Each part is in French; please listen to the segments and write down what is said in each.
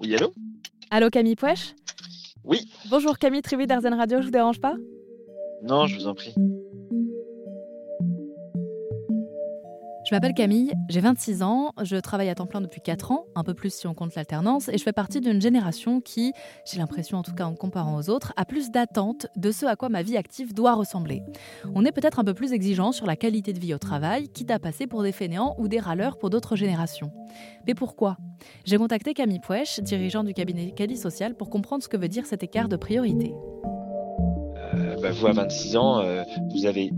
Oui, allô? Allô Camille Pouèche Oui. Bonjour Camille Tribu d'Arzen Radio, je vous dérange pas? Non, je vous en prie. Je m'appelle Camille, j'ai 26 ans, je travaille à temps plein depuis 4 ans, un peu plus si on compte l'alternance, et je fais partie d'une génération qui, j'ai l'impression en tout cas en comparant aux autres, a plus d'attentes de ce à quoi ma vie active doit ressembler. On est peut-être un peu plus exigeant sur la qualité de vie au travail, quitte à passer pour des fainéants ou des râleurs pour d'autres générations. Mais pourquoi? J'ai contacté Camille Pouèche, dirigeant du cabinet Cali Social, pour comprendre ce que veut dire cet écart de priorité. Euh, bah, vous, à 26 ans, euh, vous avez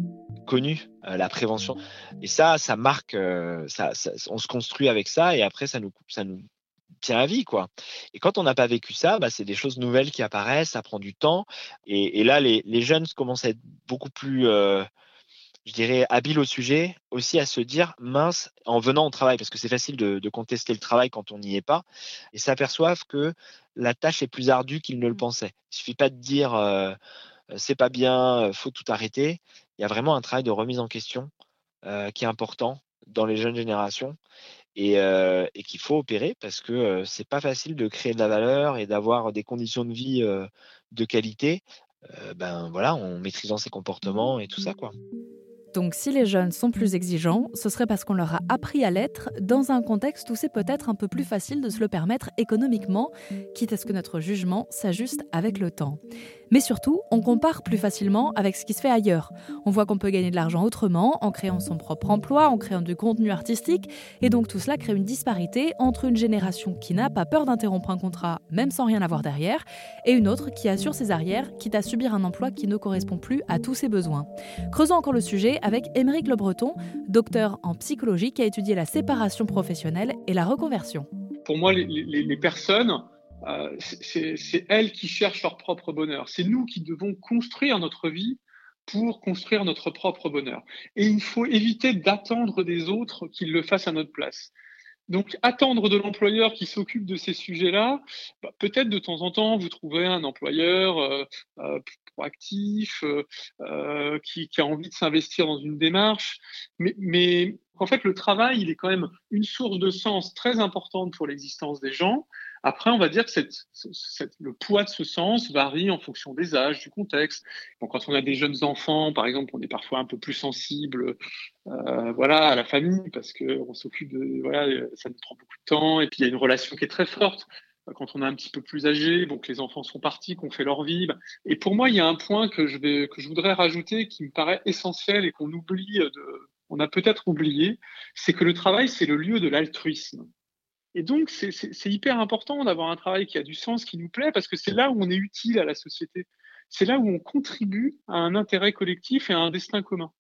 connu euh, la prévention. Et ça, ça marque, euh, ça, on se construit avec ça et après, ça nous, ça nous tient à vie. Quoi. Et quand on n'a pas vécu ça, bah, c'est des choses nouvelles qui apparaissent, ça prend du temps. Et, là, les, les, jeunes commencent à être beaucoup plus, euh, je dirais, habiles au sujet, aussi à se dire, mince, en venant au travail, parce que c'est facile de, de, contester le travail quand on n'y est pas, et s'aperçoivent que la tâche est plus ardue qu'ils ne le mmh. pensaient. Il suffit pas de dire euh, c'est pas bien, faut tout arrêter. Il y a vraiment un travail de remise en question euh, qui est important dans les jeunes générations et, qu'il faut opérer parce que c'est pas facile de créer de la valeur et d'avoir des conditions de vie de qualité. ben voilà, en maîtrisant ses comportements et tout ça quoi. Donc si les jeunes sont plus exigeants, ce serait parce qu'on leur a appris à l'être dans un contexte où c'est peut-être un peu plus facile de se le permettre économiquement, quitte à ce que notre jugement s'ajuste avec le temps. Mais surtout, on compare plus facilement avec ce qui se fait ailleurs. On voit qu'on peut gagner de l'argent autrement, en créant son propre emploi, en créant du contenu artistique, et donc tout cela crée une disparité entre une génération qui n'a pas peur d'interrompre un contrat, même sans rien avoir derrière, et une autre qui assure ses arrières, quitte à subir un emploi qui ne correspond plus à tous ses besoins. Creusons encore le sujet avec Émeric Le Breton, docteur en psychologie qui a étudié la séparation professionnelle et la reconversion. Pour moi, les, personnes euh, c'est elles qui cherchent leur propre bonheur. C'est nous qui devons construire notre vie pour construire notre propre bonheur. Et il faut éviter d'attendre des autres qu'ils le fassent à notre place. Donc, attendre de l'employeur qui s'occupe de ces sujets-là, bah, peut-être de temps en temps, vous trouverez un employeur euh, euh, proactif, qui, a envie de s'investir dans une démarche, mais, mais en fait, le travail, il est quand même une source de sens très importante pour l'existence des gens. Après, on va dire que le poids de ce sens varie en fonction des âges, du contexte. quand on a des jeunes enfants, par exemple, on est parfois un peu plus sensible, euh, voilà, à la famille parce qu'on s'occupe de, voilà, ça nous prend beaucoup de temps. Et puis il y a une relation qui est très forte quand on est un petit peu plus âgé, donc les enfants sont partis, qu'on fait leur vie. Et pour moi, il y a un point que je que je voudrais rajouter qui me paraît essentiel et qu'on oublie de, on a peut-être oublié, c'est que le travail, c'est le lieu de l'altruisme. Et donc, c'est hyper important d'avoir un travail qui a du sens, qui nous plaît, parce que c'est là où on est utile à la société. C'est là où on contribue à un intérêt collectif et à un destin commun.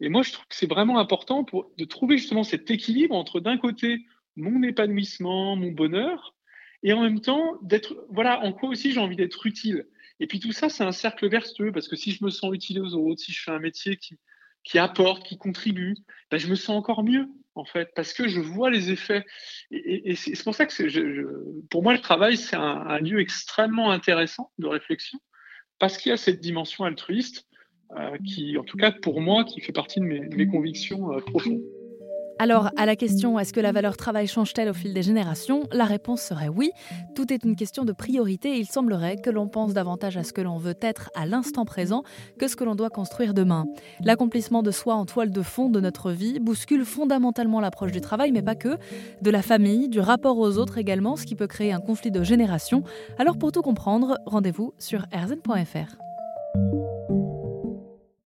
Et moi, je trouve que c'est vraiment important pour, de trouver justement cet équilibre entre, d'un côté, mon épanouissement, mon bonheur, et en même temps, d'être, voilà, en quoi aussi j'ai envie d'être utile. Et puis tout ça, c'est un cercle vertueux, parce que si je me sens utile aux autres, si je fais un métier qui, qui apporte, qui contribue, ben, je me sens encore mieux en fait, parce que je vois les effets. Et, c'est pour ça que je, pour moi, le travail, c'est un, lieu extrêmement intéressant de réflexion, parce qu'il y a cette dimension altruiste euh, qui, en tout cas pour moi, qui fait partie de mes, convictions euh, profondes. Alors, à la question est-ce que la valeur travail change-t-elle au fil des générations La réponse serait oui. Tout est une question de priorité il semblerait que l'on pense davantage à ce que l'on veut être à l'instant présent que ce que l'on doit construire demain. L'accomplissement de soi en toile de fond de notre vie bouscule fondamentalement l'approche du travail, mais pas que, de la famille, du rapport aux autres également, ce qui peut créer un conflit de génération. Alors, pour tout comprendre, rendez-vous sur erzen.fr.